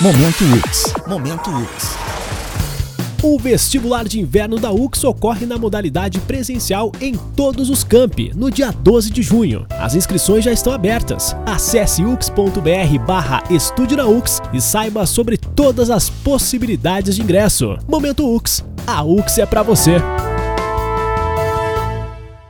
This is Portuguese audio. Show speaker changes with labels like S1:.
S1: Momento UX. Momento UX.
S2: O vestibular de inverno da UX ocorre na modalidade presencial em todos os campi, no dia 12 de junho. As inscrições já estão abertas. Acesse ux.br barra Estúdio na UX e saiba sobre todas as possibilidades de ingresso. Momento UX. A UX é para você.